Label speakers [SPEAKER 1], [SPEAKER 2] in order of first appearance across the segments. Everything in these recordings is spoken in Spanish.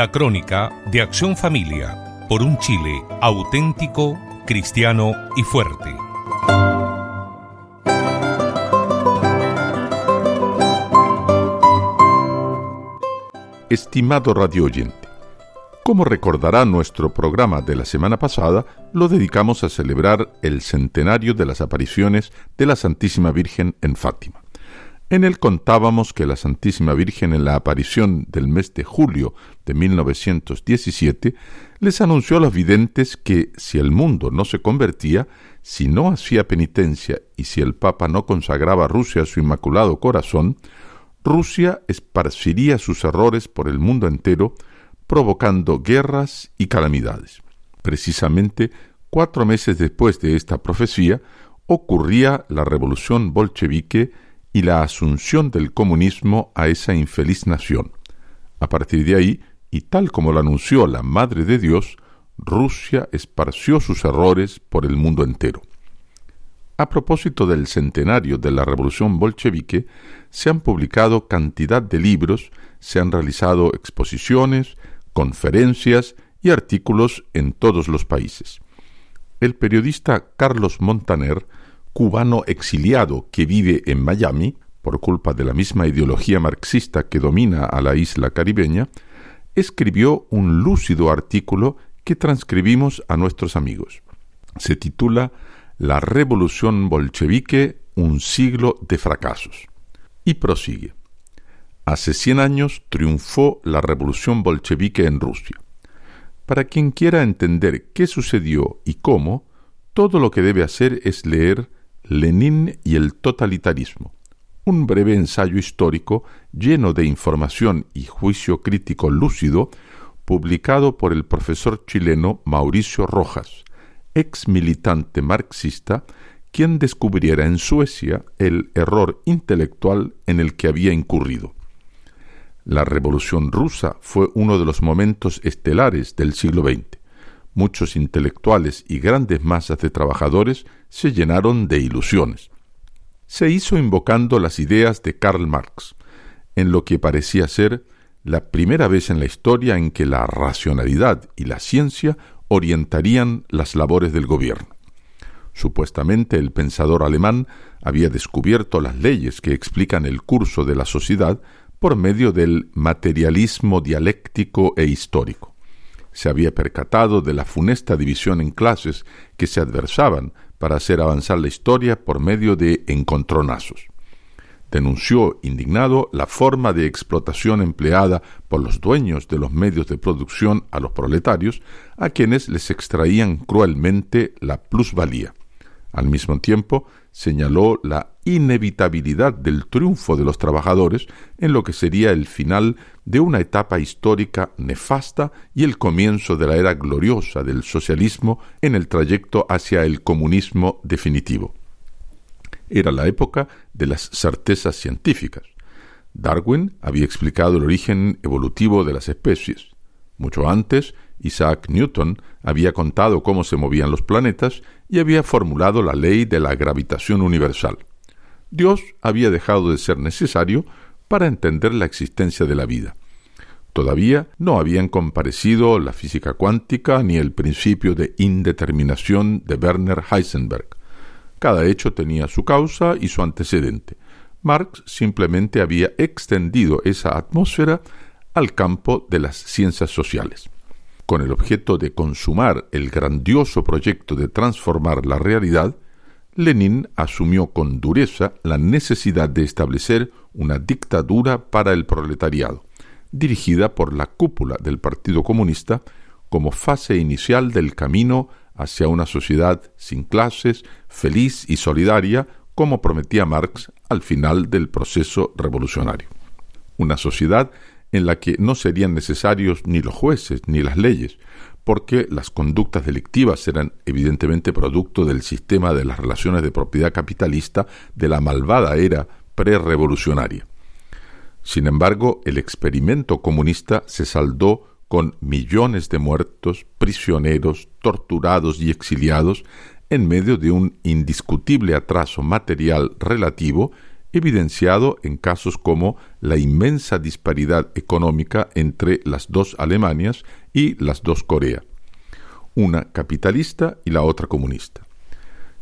[SPEAKER 1] La crónica de Acción Familia por un Chile auténtico, cristiano y fuerte.
[SPEAKER 2] Estimado radio oyente, como recordará nuestro programa de la semana pasada, lo dedicamos a celebrar el centenario de las apariciones de la Santísima Virgen en Fátima. En él contábamos que la Santísima Virgen en la aparición del mes de julio de 1917 les anunció a los videntes que si el mundo no se convertía, si no hacía penitencia y si el Papa no consagraba a Rusia a su Inmaculado Corazón, Rusia esparciría sus errores por el mundo entero, provocando guerras y calamidades. Precisamente cuatro meses después de esta profecía ocurría la revolución bolchevique y la asunción del comunismo a esa infeliz nación. A partir de ahí, y tal como lo anunció la Madre de Dios, Rusia esparció sus errores por el mundo entero. A propósito del centenario de la Revolución bolchevique, se han publicado cantidad de libros, se han realizado exposiciones, conferencias y artículos en todos los países. El periodista Carlos Montaner cubano exiliado que vive en Miami, por culpa de la misma ideología marxista que domina a la isla caribeña, escribió un lúcido artículo que transcribimos a nuestros amigos. Se titula La revolución bolchevique, un siglo de fracasos. Y prosigue. Hace cien años triunfó la revolución bolchevique en Rusia. Para quien quiera entender qué sucedió y cómo, todo lo que debe hacer es leer Lenin y el totalitarismo, un breve ensayo histórico lleno de información y juicio crítico lúcido, publicado por el profesor chileno Mauricio Rojas, ex militante marxista, quien descubriera en Suecia el error intelectual en el que había incurrido. La Revolución rusa fue uno de los momentos estelares del siglo XX muchos intelectuales y grandes masas de trabajadores se llenaron de ilusiones. Se hizo invocando las ideas de Karl Marx, en lo que parecía ser la primera vez en la historia en que la racionalidad y la ciencia orientarían las labores del gobierno. Supuestamente el pensador alemán había descubierto las leyes que explican el curso de la sociedad por medio del materialismo dialéctico e histórico se había percatado de la funesta división en clases que se adversaban para hacer avanzar la historia por medio de encontronazos. Denunció indignado la forma de explotación empleada por los dueños de los medios de producción a los proletarios, a quienes les extraían cruelmente la plusvalía. Al mismo tiempo, señaló la inevitabilidad del triunfo de los trabajadores en lo que sería el final de una etapa histórica nefasta y el comienzo de la era gloriosa del socialismo en el trayecto hacia el comunismo definitivo. Era la época de las certezas científicas. Darwin había explicado el origen evolutivo de las especies. Mucho antes, Isaac Newton había contado cómo se movían los planetas y había formulado la ley de la gravitación universal. Dios había dejado de ser necesario para entender la existencia de la vida. Todavía no habían comparecido la física cuántica ni el principio de indeterminación de Werner Heisenberg. Cada hecho tenía su causa y su antecedente. Marx simplemente había extendido esa atmósfera al campo de las ciencias sociales. Con el objeto de consumar el grandioso proyecto de transformar la realidad, Lenin asumió con dureza la necesidad de establecer una dictadura para el proletariado dirigida por la cúpula del Partido Comunista como fase inicial del camino hacia una sociedad sin clases, feliz y solidaria, como prometía Marx al final del proceso revolucionario. Una sociedad en la que no serían necesarios ni los jueces ni las leyes, porque las conductas delictivas eran evidentemente producto del sistema de las relaciones de propiedad capitalista de la malvada era prerevolucionaria. Sin embargo, el experimento comunista se saldó con millones de muertos, prisioneros, torturados y exiliados en medio de un indiscutible atraso material relativo evidenciado en casos como la inmensa disparidad económica entre las dos Alemanias y las dos Corea, una capitalista y la otra comunista.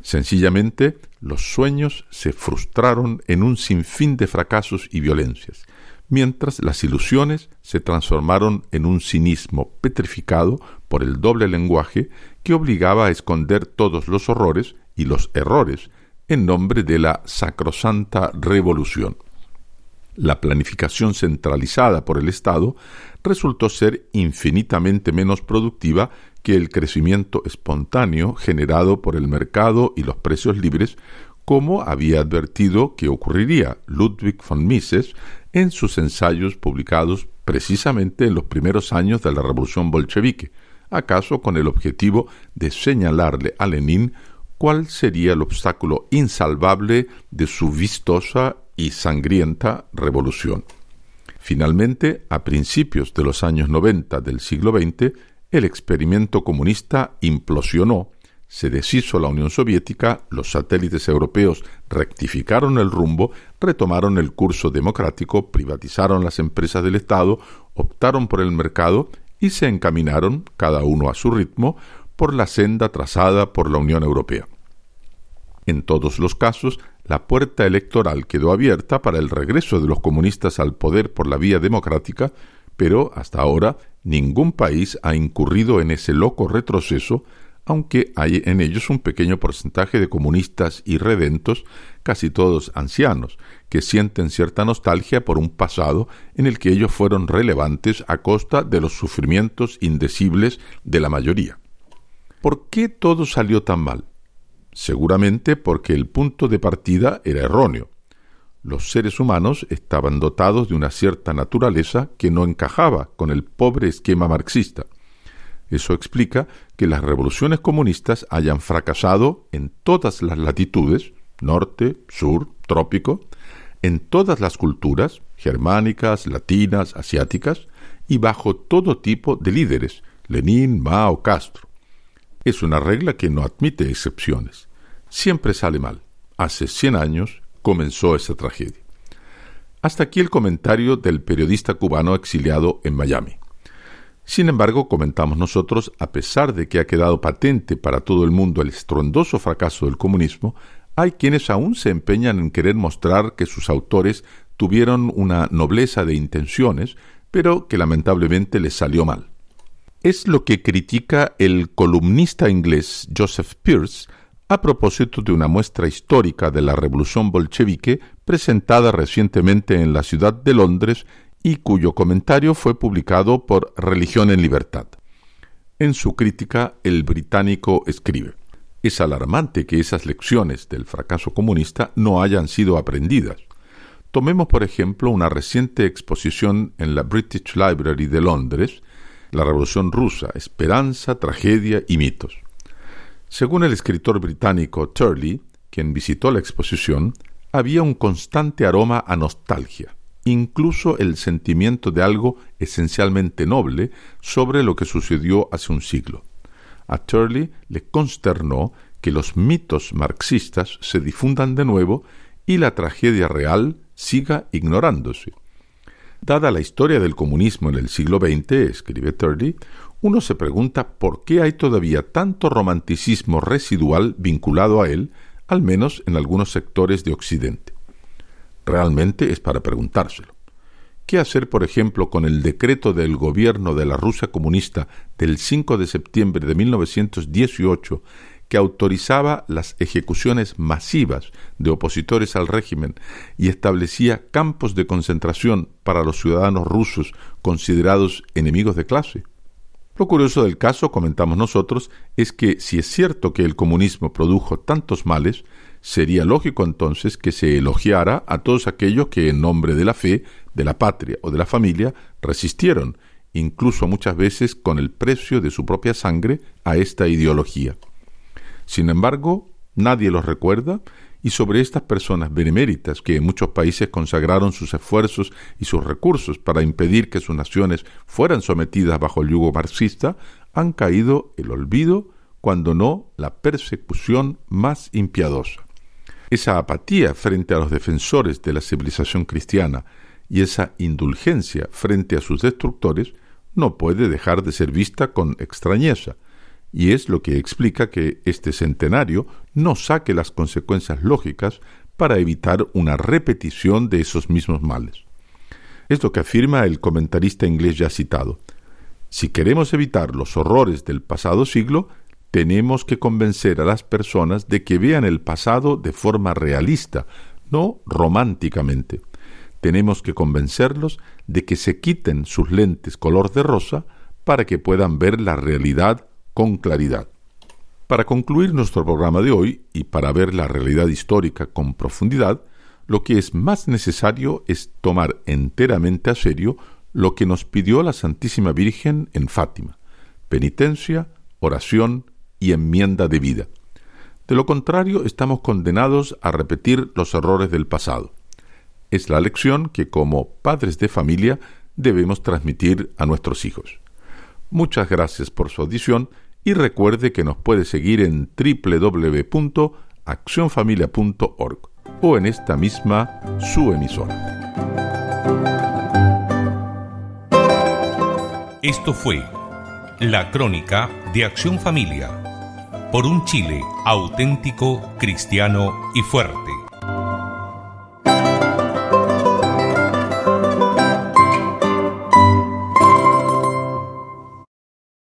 [SPEAKER 2] Sencillamente, los sueños se frustraron en un sinfín de fracasos y violencias, mientras las ilusiones se transformaron en un cinismo petrificado por el doble lenguaje que obligaba a esconder todos los horrores y los errores en nombre de la sacrosanta revolución. La planificación centralizada por el Estado resultó ser infinitamente menos productiva que el crecimiento espontáneo generado por el mercado y los precios libres, como había advertido que ocurriría Ludwig von Mises en sus ensayos publicados precisamente en los primeros años de la revolución bolchevique, acaso con el objetivo de señalarle a Lenin cuál sería el obstáculo insalvable de su vistosa y sangrienta revolución. Finalmente, a principios de los años 90 del siglo XX, el experimento comunista implosionó, se deshizo la Unión Soviética, los satélites europeos rectificaron el rumbo, retomaron el curso democrático, privatizaron las empresas del Estado, optaron por el mercado y se encaminaron, cada uno a su ritmo, por la senda trazada por la Unión Europea. En todos los casos, la puerta electoral quedó abierta para el regreso de los comunistas al poder por la vía democrática, pero hasta ahora ningún país ha incurrido en ese loco retroceso, aunque hay en ellos un pequeño porcentaje de comunistas irredentos, casi todos ancianos, que sienten cierta nostalgia por un pasado en el que ellos fueron relevantes a costa de los sufrimientos indecibles de la mayoría. ¿Por qué todo salió tan mal? Seguramente porque el punto de partida era erróneo. Los seres humanos estaban dotados de una cierta naturaleza que no encajaba con el pobre esquema marxista. Eso explica que las revoluciones comunistas hayan fracasado en todas las latitudes, norte, sur, trópico, en todas las culturas, germánicas, latinas, asiáticas, y bajo todo tipo de líderes, Lenin, Mao, Castro. Es una regla que no admite excepciones. Siempre sale mal. Hace 100 años comenzó esa tragedia. Hasta aquí el comentario del periodista cubano exiliado en Miami. Sin embargo, comentamos nosotros, a pesar de que ha quedado patente para todo el mundo el estruendoso fracaso del comunismo, hay quienes aún se empeñan en querer mostrar que sus autores tuvieron una nobleza de intenciones, pero que lamentablemente les salió mal es lo que critica el columnista inglés Joseph Pearce a propósito de una muestra histórica de la revolución bolchevique presentada recientemente en la ciudad de Londres y cuyo comentario fue publicado por Religión en Libertad. En su crítica, el británico escribe Es alarmante que esas lecciones del fracaso comunista no hayan sido aprendidas. Tomemos, por ejemplo, una reciente exposición en la British Library de Londres, la Revolución Rusa, Esperanza, Tragedia y Mitos. Según el escritor británico Turley, quien visitó la exposición, había un constante aroma a nostalgia, incluso el sentimiento de algo esencialmente noble sobre lo que sucedió hace un siglo. A Turley le consternó que los mitos marxistas se difundan de nuevo y la tragedia real siga ignorándose. Dada la historia del comunismo en el siglo XX, escribe Turley, uno se pregunta por qué hay todavía tanto romanticismo residual vinculado a él, al menos en algunos sectores de Occidente. Realmente es para preguntárselo. ¿Qué hacer, por ejemplo, con el decreto del gobierno de la Rusia comunista del 5 de septiembre de 1918 que autorizaba las ejecuciones masivas de opositores al régimen y establecía campos de concentración para los ciudadanos rusos considerados enemigos de clase. Lo curioso del caso, comentamos nosotros, es que si es cierto que el comunismo produjo tantos males, sería lógico entonces que se elogiara a todos aquellos que en nombre de la fe, de la patria o de la familia resistieron, incluso muchas veces con el precio de su propia sangre, a esta ideología. Sin embargo, nadie los recuerda y sobre estas personas beneméritas que en muchos países consagraron sus esfuerzos y sus recursos para impedir que sus naciones fueran sometidas bajo el yugo marxista, han caído el olvido, cuando no la persecución más impiadosa. Esa apatía frente a los defensores de la civilización cristiana y esa indulgencia frente a sus destructores no puede dejar de ser vista con extrañeza, y es lo que explica que este centenario no saque las consecuencias lógicas para evitar una repetición de esos mismos males. Es lo que afirma el comentarista inglés ya citado. Si queremos evitar los horrores del pasado siglo, tenemos que convencer a las personas de que vean el pasado de forma realista, no románticamente. Tenemos que convencerlos de que se quiten sus lentes color de rosa para que puedan ver la realidad con claridad. Para concluir nuestro programa de hoy y para ver la realidad histórica con profundidad, lo que es más necesario es tomar enteramente a serio lo que nos pidió la Santísima Virgen en Fátima, penitencia, oración y enmienda de vida. De lo contrario, estamos condenados a repetir los errores del pasado. Es la lección que como padres de familia debemos transmitir a nuestros hijos. Muchas gracias por su audición y recuerde que nos puede seguir en www.accionfamilia.org o en esta misma su emisora.
[SPEAKER 1] Esto fue la crónica de Acción Familia por un Chile auténtico, cristiano y fuerte.